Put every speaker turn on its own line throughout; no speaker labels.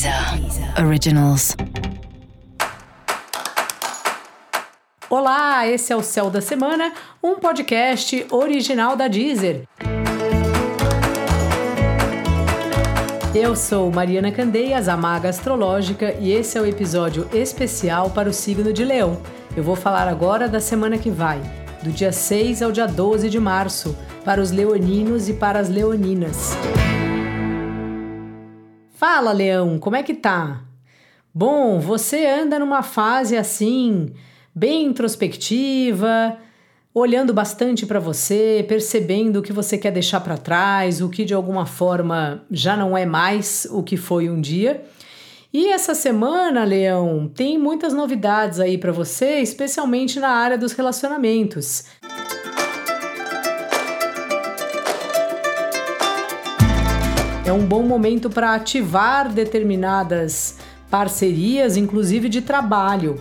Deezer Originals.
Olá, esse é o Céu da Semana, um podcast original da Deezer. Eu sou Mariana Candeias, a maga astrológica, e esse é o episódio especial para o signo de Leão. Eu vou falar agora da semana que vai, do dia 6 ao dia 12 de março, para os leoninos e para as leoninas. Fala, Leão, como é que tá? Bom, você anda numa fase assim, bem introspectiva, olhando bastante para você, percebendo o que você quer deixar para trás, o que de alguma forma já não é mais o que foi um dia. E essa semana, Leão, tem muitas novidades aí para você, especialmente na área dos relacionamentos. É um bom momento para ativar determinadas parcerias, inclusive de trabalho.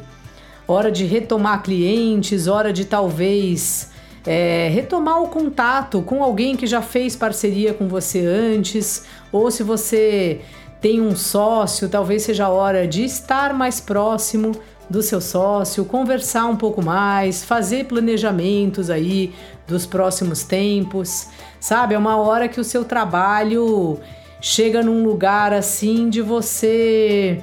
Hora de retomar clientes, hora de talvez é, retomar o contato com alguém que já fez parceria com você antes, ou se você tem um sócio, talvez seja a hora de estar mais próximo do seu sócio, conversar um pouco mais, fazer planejamentos aí dos próximos tempos, sabe? É uma hora que o seu trabalho chega num lugar assim de você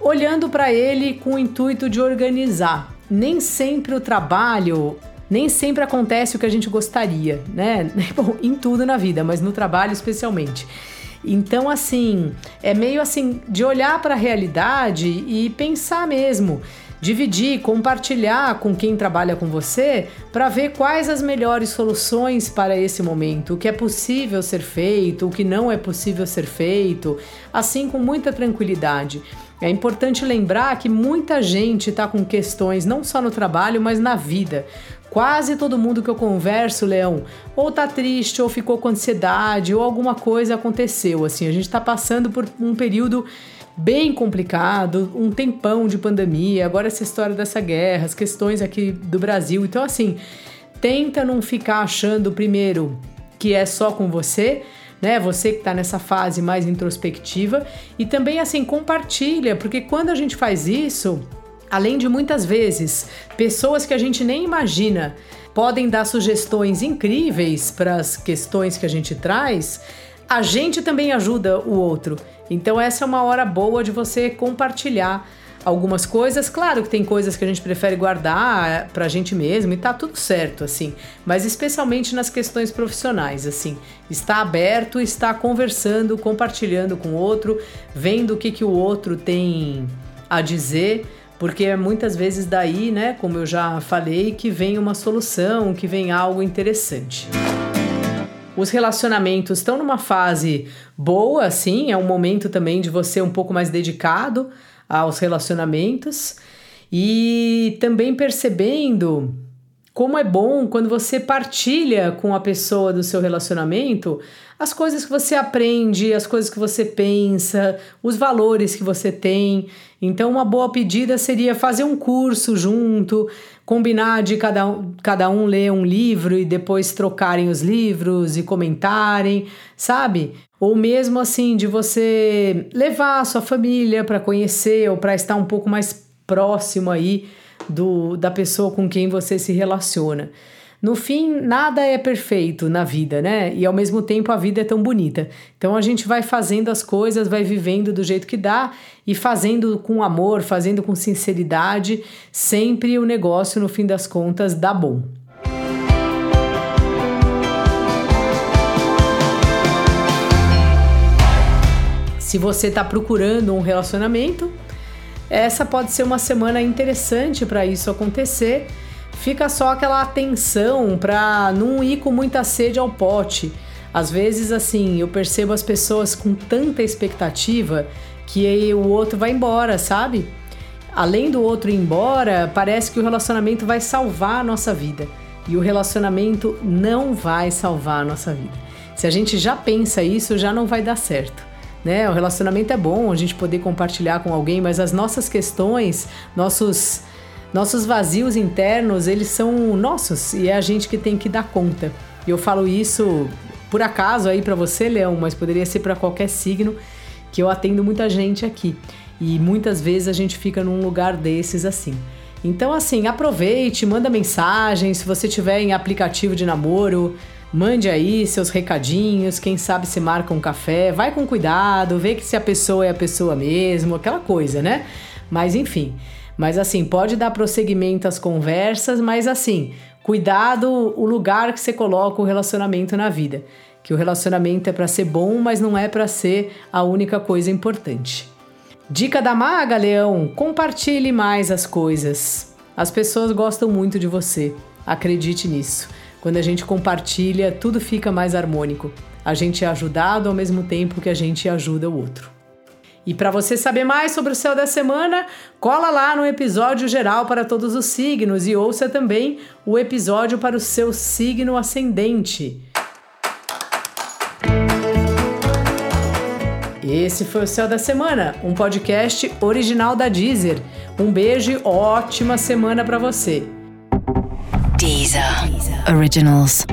olhando para ele com o intuito de organizar. Nem sempre o trabalho, nem sempre acontece o que a gente gostaria, né? Bom, em tudo na vida, mas no trabalho especialmente. Então, assim, é meio assim de olhar para a realidade e pensar mesmo dividir, compartilhar com quem trabalha com você para ver quais as melhores soluções para esse momento, o que é possível ser feito, o que não é possível ser feito, assim com muita tranquilidade. É importante lembrar que muita gente está com questões não só no trabalho, mas na vida. Quase todo mundo que eu converso, Leão, ou tá triste, ou ficou com ansiedade, ou alguma coisa aconteceu. Assim, a gente está passando por um período bem complicado, um tempão de pandemia, agora essa história dessa guerra, as questões aqui do Brasil. Então, assim, tenta não ficar achando primeiro que é só com você, né? Você que está nessa fase mais introspectiva e também assim compartilha, porque quando a gente faz isso, além de muitas vezes pessoas que a gente nem imagina podem dar sugestões incríveis para as questões que a gente traz, a gente também ajuda o outro. Então essa é uma hora boa de você compartilhar algumas coisas. Claro que tem coisas que a gente prefere guardar pra gente mesmo e tá tudo certo, assim. Mas especialmente nas questões profissionais, assim. Está aberto, está conversando, compartilhando com o outro, vendo o que, que o outro tem a dizer. Porque é muitas vezes daí, né, como eu já falei, que vem uma solução, que vem algo interessante. Os relacionamentos estão numa fase boa, assim, é um momento também de você um pouco mais dedicado aos relacionamentos. E também percebendo como é bom quando você partilha com a pessoa do seu relacionamento as coisas que você aprende, as coisas que você pensa, os valores que você tem. Então, uma boa pedida seria fazer um curso junto, combinar de cada um, cada um ler um livro e depois trocarem os livros e comentarem, sabe? Ou mesmo assim, de você levar a sua família para conhecer ou para estar um pouco mais próximo aí do, da pessoa com quem você se relaciona. No fim, nada é perfeito na vida, né? E ao mesmo tempo a vida é tão bonita. Então a gente vai fazendo as coisas, vai vivendo do jeito que dá e fazendo com amor, fazendo com sinceridade, sempre o negócio no fim das contas dá bom. Se você está procurando um relacionamento, essa pode ser uma semana interessante para isso acontecer fica só aquela atenção para não ir com muita sede ao pote. Às vezes, assim, eu percebo as pessoas com tanta expectativa que aí o outro vai embora, sabe? Além do outro ir embora, parece que o relacionamento vai salvar a nossa vida. E o relacionamento não vai salvar a nossa vida. Se a gente já pensa isso, já não vai dar certo. Né? O relacionamento é bom, a gente poder compartilhar com alguém, mas as nossas questões, nossos nossos vazios internos, eles são nossos e é a gente que tem que dar conta. E eu falo isso por acaso aí para você, Leão, mas poderia ser para qualquer signo, que eu atendo muita gente aqui. E muitas vezes a gente fica num lugar desses assim. Então, assim, aproveite, manda mensagem. Se você tiver em aplicativo de namoro, mande aí seus recadinhos. Quem sabe se marca um café. Vai com cuidado, vê que se a pessoa é a pessoa mesmo, aquela coisa, né? Mas enfim. Mas assim, pode dar prosseguimento às conversas, mas assim, cuidado o lugar que você coloca o relacionamento na vida. Que o relacionamento é para ser bom, mas não é para ser a única coisa importante. Dica da Maga, Leão: compartilhe mais as coisas. As pessoas gostam muito de você. Acredite nisso. Quando a gente compartilha, tudo fica mais harmônico. A gente é ajudado ao mesmo tempo que a gente ajuda o outro. E para você saber mais sobre o céu da semana, cola lá no episódio geral para todos os signos e ouça também o episódio para o seu signo ascendente. Esse foi o Céu da Semana, um podcast original da Deezer. Um beijo e ótima semana para você.
Deezer. Originals.